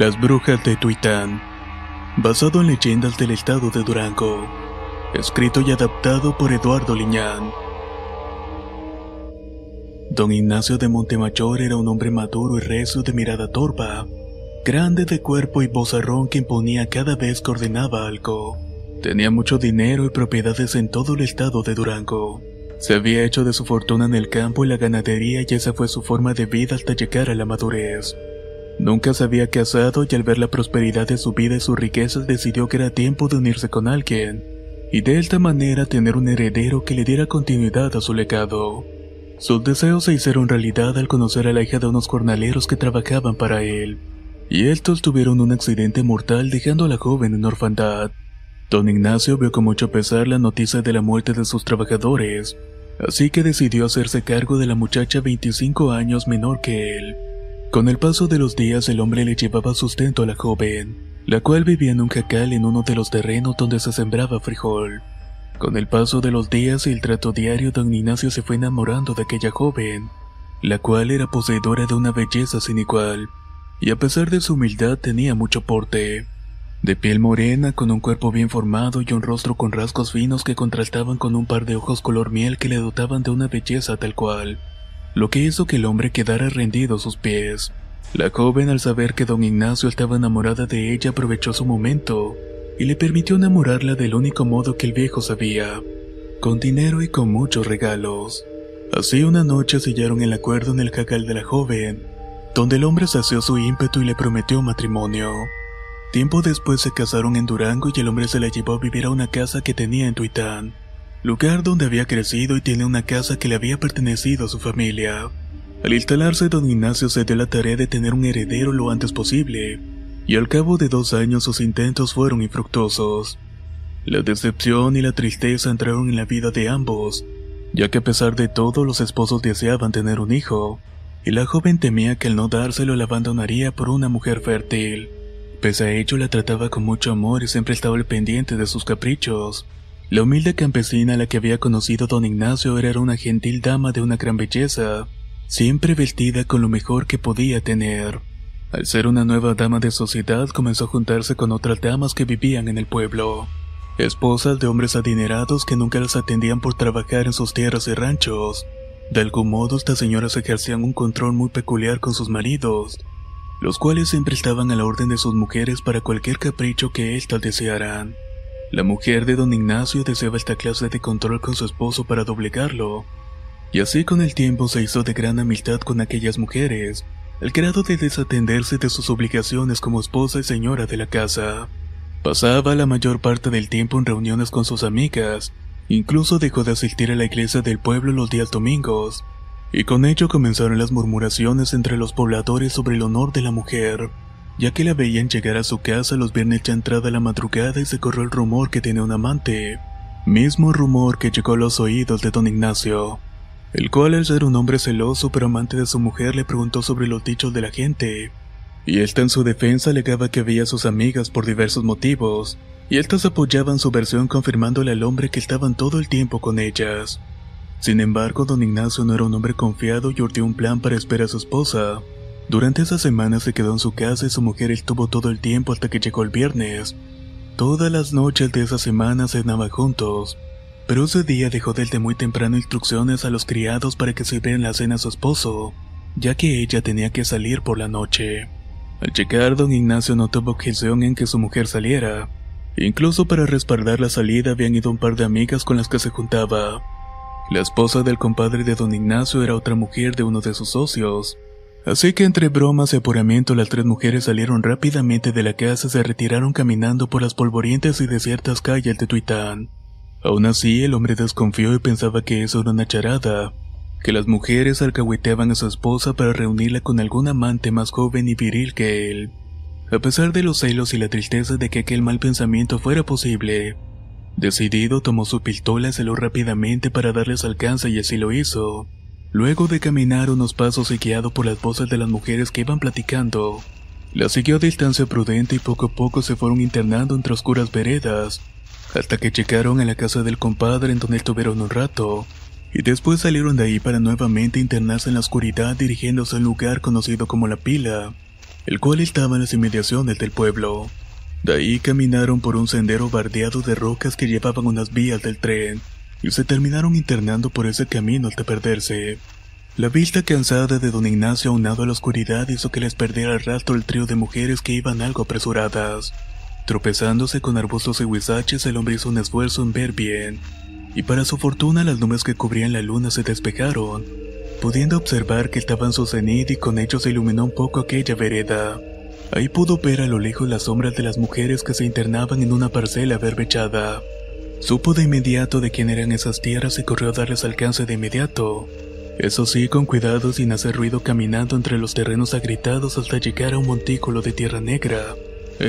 Las brujas de Tuitán. Basado en leyendas del estado de Durango. Escrito y adaptado por Eduardo Liñán. Don Ignacio de Montemayor era un hombre maduro y recio de mirada torva, grande de cuerpo y vozarrón que imponía cada vez que ordenaba algo. Tenía mucho dinero y propiedades en todo el estado de Durango. Se había hecho de su fortuna en el campo y la ganadería y esa fue su forma de vida hasta llegar a la madurez. Nunca se había casado y al ver la prosperidad de su vida y sus riquezas decidió que era tiempo de unirse con alguien, y de esta manera tener un heredero que le diera continuidad a su legado. Sus deseos se hicieron realidad al conocer a la hija de unos jornaleros que trabajaban para él, y estos tuvieron un accidente mortal dejando a la joven en orfandad. Don Ignacio vio con mucho pesar la noticia de la muerte de sus trabajadores, así que decidió hacerse cargo de la muchacha 25 años menor que él. Con el paso de los días el hombre le llevaba sustento a la joven, la cual vivía en un jacal en uno de los terrenos donde se sembraba frijol. Con el paso de los días y el trato diario, don Ignacio se fue enamorando de aquella joven, la cual era poseedora de una belleza sin igual, y a pesar de su humildad tenía mucho porte. De piel morena, con un cuerpo bien formado y un rostro con rasgos finos que contrastaban con un par de ojos color miel que le dotaban de una belleza tal cual lo que hizo que el hombre quedara rendido a sus pies. La joven al saber que don Ignacio estaba enamorada de ella aprovechó su momento y le permitió enamorarla del único modo que el viejo sabía, con dinero y con muchos regalos. Así una noche sellaron el acuerdo en el jacal de la joven, donde el hombre sació su ímpetu y le prometió matrimonio. Tiempo después se casaron en Durango y el hombre se la llevó a vivir a una casa que tenía en Tuitán lugar donde había crecido y tiene una casa que le había pertenecido a su familia. Al instalarse, don Ignacio se dio la tarea de tener un heredero lo antes posible, y al cabo de dos años sus intentos fueron infructuosos. La decepción y la tristeza entraron en la vida de ambos, ya que a pesar de todo los esposos deseaban tener un hijo, y la joven temía que al no dárselo la abandonaría por una mujer fértil. Pese a ello la trataba con mucho amor y siempre estaba al pendiente de sus caprichos. La humilde campesina a la que había conocido don Ignacio era una gentil dama de una gran belleza, siempre vestida con lo mejor que podía tener. Al ser una nueva dama de sociedad comenzó a juntarse con otras damas que vivían en el pueblo, esposas de hombres adinerados que nunca las atendían por trabajar en sus tierras y ranchos. De algún modo estas señoras ejercían un control muy peculiar con sus maridos, los cuales siempre estaban a la orden de sus mujeres para cualquier capricho que éstas desearan. La mujer de don Ignacio deseaba esta clase de control con su esposo para doblegarlo, y así con el tiempo se hizo de gran amistad con aquellas mujeres, al grado de desatenderse de sus obligaciones como esposa y señora de la casa. Pasaba la mayor parte del tiempo en reuniones con sus amigas, incluso dejó de asistir a la iglesia del pueblo los días domingos, y con ello comenzaron las murmuraciones entre los pobladores sobre el honor de la mujer ya que la veían llegar a su casa los viernes ya entrada la madrugada y se corrió el rumor que tiene un amante. Mismo rumor que llegó a los oídos de don Ignacio, el cual al ser un hombre celoso pero amante de su mujer le preguntó sobre los dichos de la gente. Y esta en su defensa alegaba que veía a sus amigas por diversos motivos, y estas apoyaban su versión confirmándole al hombre que estaban todo el tiempo con ellas. Sin embargo, don Ignacio no era un hombre confiado y urdió un plan para esperar a su esposa, durante esa semana se quedó en su casa y su mujer estuvo todo el tiempo hasta que llegó el viernes. Todas las noches de esa semana cenaban juntos, pero ese día dejó desde muy temprano instrucciones a los criados para que sirvieran la cena a su esposo, ya que ella tenía que salir por la noche. Al llegar, don Ignacio no tuvo objeción en que su mujer saliera, Incluso para respaldar la salida habían ido un par de amigas con las que se juntaba. La esposa del compadre de don Ignacio era otra mujer de uno de sus socios. Así que entre bromas y apuramiento las tres mujeres salieron rápidamente de la casa y se retiraron caminando por las polvorientas y desiertas calles de Tuitán. Aún así, el hombre desconfió y pensaba que eso era una charada, que las mujeres alcahueteaban a su esposa para reunirla con algún amante más joven y viril que él. A pesar de los celos y la tristeza de que aquel mal pensamiento fuera posible, decidido tomó su pistola y salió rápidamente para darles alcance y así lo hizo. Luego de caminar unos pasos y guiado por las voces de las mujeres que iban platicando, la siguió a distancia prudente y poco a poco se fueron internando entre oscuras veredas, hasta que llegaron a la casa del compadre en donde estuvieron un rato, y después salieron de ahí para nuevamente internarse en la oscuridad dirigiéndose a un lugar conocido como La Pila, el cual estaba en las inmediaciones del pueblo. De ahí caminaron por un sendero bardeado de rocas que llevaban unas vías del tren, y se terminaron internando por ese camino hasta perderse. La vista cansada de don Ignacio aunado a la oscuridad hizo que les perdiera el rastro el trío de mujeres que iban algo apresuradas. Tropezándose con arbustos y huizaches, el hombre hizo un esfuerzo en ver bien, y para su fortuna las nubes que cubrían la luna se despejaron, pudiendo observar que estaba en su cenit y con ello se iluminó un poco aquella vereda. Ahí pudo ver a lo lejos las sombras de las mujeres que se internaban en una parcela berbechada. Supo de inmediato de quién eran esas tierras y corrió a darles alcance de inmediato. Eso sí, con cuidado sin hacer ruido caminando entre los terrenos agritados hasta llegar a un montículo de tierra negra.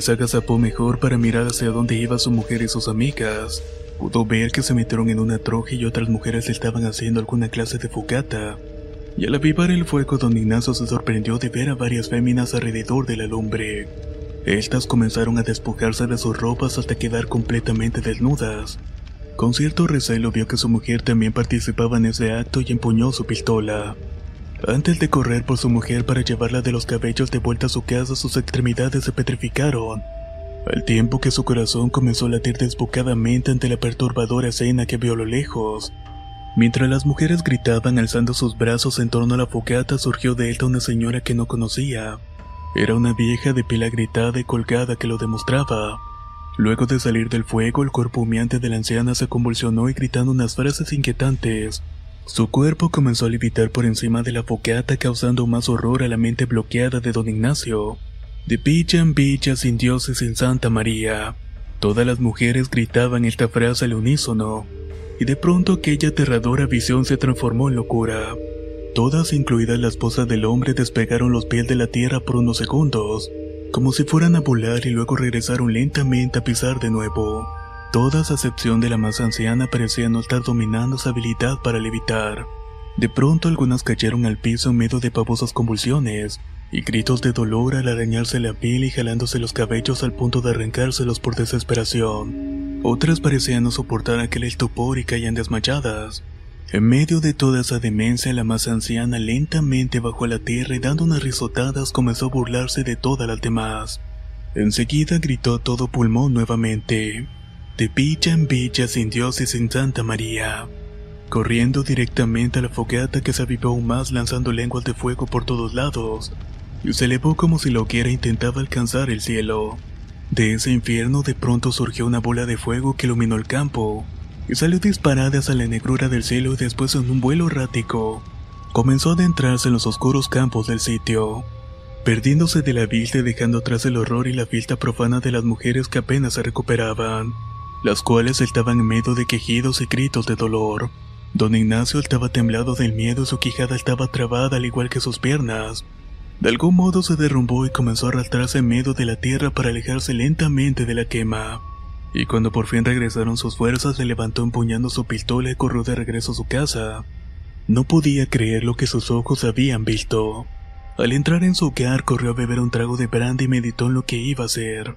Se agazapó mejor para mirar hacia dónde iba su mujer y sus amigas. Pudo ver que se metieron en una troja y otras mujeres estaban haciendo alguna clase de fogata. Y al avivar el fuego, don Ignacio se sorprendió de ver a varias féminas alrededor de la lumbre. Estas comenzaron a despojarse de sus ropas hasta quedar completamente desnudas. Con cierto recelo vio que su mujer también participaba en ese acto y empuñó su pistola. Antes de correr por su mujer para llevarla de los cabellos de vuelta a su casa, sus extremidades se petrificaron. Al tiempo que su corazón comenzó a latir desbocadamente ante la perturbadora escena que vio a lo lejos. Mientras las mujeres gritaban alzando sus brazos en torno a la fogata, surgió de esta una señora que no conocía. Era una vieja de pila gritada y colgada que lo demostraba. Luego de salir del fuego, el cuerpo humeante de la anciana se convulsionó y gritando unas frases inquietantes. Su cuerpo comenzó a levitar por encima de la fogata causando más horror a la mente bloqueada de don Ignacio. De villa en villa sin Dios sin Santa María. Todas las mujeres gritaban esta frase al unísono, y de pronto aquella aterradora visión se transformó en locura. Todas, incluidas la esposa del hombre, despegaron los pies de la tierra por unos segundos, como si fueran a volar y luego regresaron lentamente a pisar de nuevo. Todas, a excepción de la más anciana, parecían no estar dominando su habilidad para levitar. De pronto algunas cayeron al piso en medio de pavosas convulsiones, y gritos de dolor al arañarse la piel y jalándose los cabellos al punto de arrancárselos por desesperación. Otras parecían no soportar aquel estupor y caían desmayadas. En medio de toda esa demencia, la más anciana lentamente bajó a la tierra y dando unas risotadas comenzó a burlarse de todas las demás. Enseguida gritó a todo pulmón nuevamente de villa en villa sin Dios y sin Santa María, corriendo directamente a la fogata que se avivó aún más lanzando lenguas de fuego por todos lados, y se elevó como si la hoguera intentaba alcanzar el cielo. De ese infierno de pronto surgió una bola de fuego que iluminó el campo, salió disparada hacia la negrura del cielo y después en un vuelo errático. Comenzó a adentrarse en los oscuros campos del sitio, perdiéndose de la vista y dejando atrás el horror y la vista profana de las mujeres que apenas se recuperaban las cuales estaban en medio de quejidos y gritos de dolor. Don Ignacio estaba temblado del miedo y su quijada estaba trabada al igual que sus piernas. De algún modo se derrumbó y comenzó a arrastrarse en medio de la tierra para alejarse lentamente de la quema. Y cuando por fin regresaron sus fuerzas, se levantó empuñando su pistola y corrió de regreso a su casa. No podía creer lo que sus ojos habían visto. Al entrar en su hogar, corrió a beber un trago de brandy y meditó en lo que iba a hacer.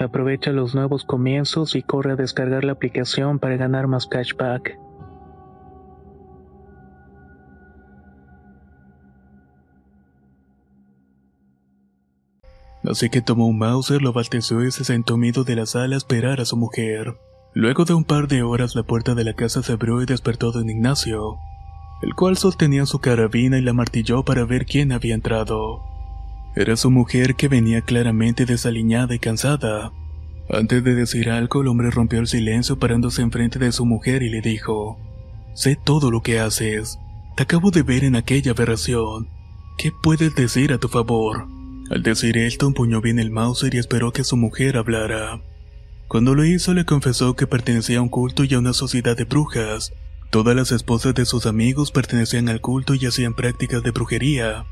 Aprovecha los nuevos comienzos y corre a descargar la aplicación para ganar más cashback. Así que tomó un Mauser, lo balteció y se sentó miedo de la sala a esperar a su mujer. Luego de un par de horas la puerta de la casa se abrió y despertó don Ignacio, el cual sostenía su carabina y la martilló para ver quién había entrado. Era su mujer que venía claramente desaliñada y cansada. Antes de decir algo, el hombre rompió el silencio parándose enfrente de su mujer y le dijo, Sé todo lo que haces. Te acabo de ver en aquella aberración. ¿Qué puedes decir a tu favor? Al decir esto, empuñó bien el Mauser y esperó que su mujer hablara. Cuando lo hizo, le confesó que pertenecía a un culto y a una sociedad de brujas. Todas las esposas de sus amigos pertenecían al culto y hacían prácticas de brujería.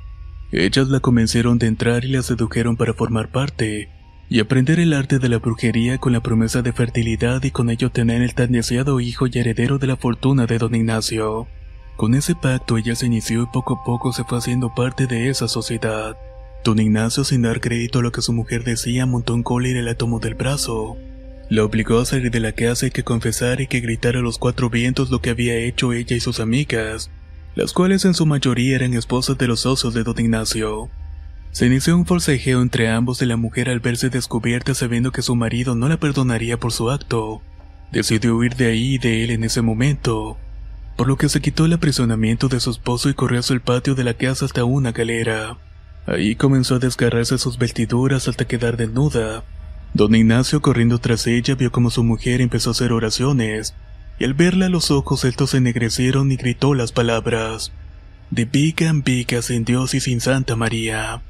Ellas la convencieron de entrar y la sedujeron para formar parte, y aprender el arte de la brujería con la promesa de fertilidad y con ello tener el tan deseado hijo y heredero de la fortuna de don Ignacio. Con ese pacto ella se inició y poco a poco se fue haciendo parte de esa sociedad. Don Ignacio, sin dar crédito a lo que su mujer decía, montó en cólera y la tomó del brazo. La obligó a salir de la casa y que confesara y que gritara a los cuatro vientos lo que había hecho ella y sus amigas, las cuales en su mayoría eran esposas de los socios de don Ignacio. Se inició un forcejeo entre ambos y la mujer al verse descubierta sabiendo que su marido no la perdonaría por su acto. Decidió huir de ahí y de él en ese momento, por lo que se quitó el aprisionamiento de su esposo y corrió hacia el patio de la casa hasta una galera. Ahí comenzó a desgarrarse sus vestiduras hasta quedar desnuda. Don Ignacio corriendo tras ella vio como su mujer empezó a hacer oraciones, y al verla los ojos estos se ennegrecieron y gritó las palabras de Vigas en Dios y sin Santa María.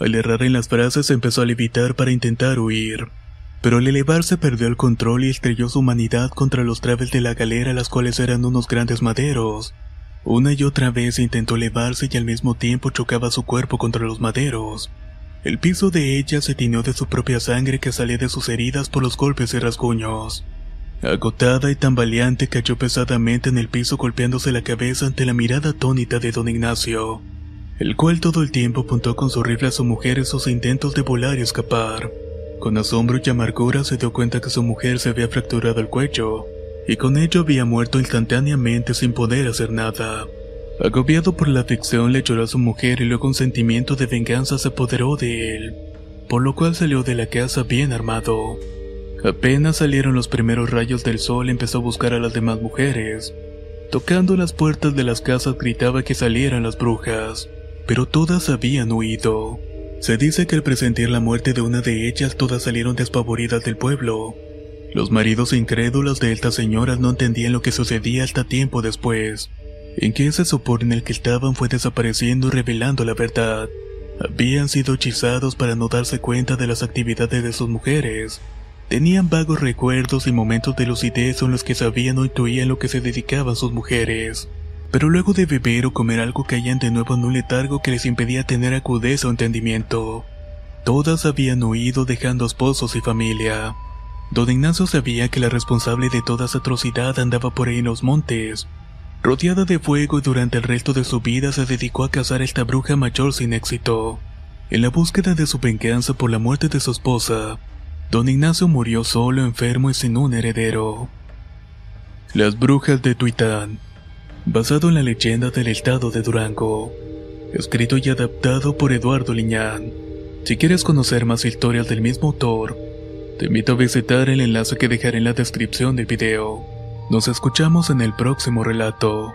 Al errar en las frases empezó a levitar para intentar huir, pero al elevarse perdió el control y estrelló su humanidad contra los traves de la galera las cuales eran unos grandes maderos. Una y otra vez intentó elevarse y al mismo tiempo chocaba su cuerpo contra los maderos. El piso de ella se tiñó de su propia sangre que salía de sus heridas por los golpes y rasguños. Agotada y tambaleante cayó pesadamente en el piso golpeándose la cabeza ante la mirada atónita de don Ignacio el cual todo el tiempo apuntó con su rifle a su mujer en sus intentos de volar y escapar. Con asombro y amargura se dio cuenta que su mujer se había fracturado el cuello, y con ello había muerto instantáneamente sin poder hacer nada. Agobiado por la aflicción le lloró a su mujer y luego un sentimiento de venganza se apoderó de él, por lo cual salió de la casa bien armado. Apenas salieron los primeros rayos del sol empezó a buscar a las demás mujeres. Tocando las puertas de las casas gritaba que salieran las brujas, pero todas habían huido. Se dice que al presentir la muerte de una de ellas todas salieron despavoridas del pueblo. Los maridos incrédulos de estas señoras no entendían lo que sucedía hasta tiempo después, en que ese sopor en el que estaban fue desapareciendo y revelando la verdad. Habían sido hechizados para no darse cuenta de las actividades de sus mujeres. Tenían vagos recuerdos y momentos de lucidez en los que sabían o intuían lo que se dedicaban sus mujeres. Pero luego de beber o comer algo caían de nuevo en un letargo que les impedía tener acudeza o entendimiento. Todas habían huido dejando esposos y familia. Don Ignacio sabía que la responsable de toda esa atrocidad andaba por ahí en los montes. Rodeada de fuego y durante el resto de su vida se dedicó a cazar a esta bruja mayor sin éxito. En la búsqueda de su venganza por la muerte de su esposa, Don Ignacio murió solo, enfermo y sin un heredero. Las brujas de Tuitán basado en la leyenda del estado de Durango, escrito y adaptado por Eduardo Liñán. Si quieres conocer más historias del mismo autor, te invito a visitar el enlace que dejaré en la descripción del video. Nos escuchamos en el próximo relato.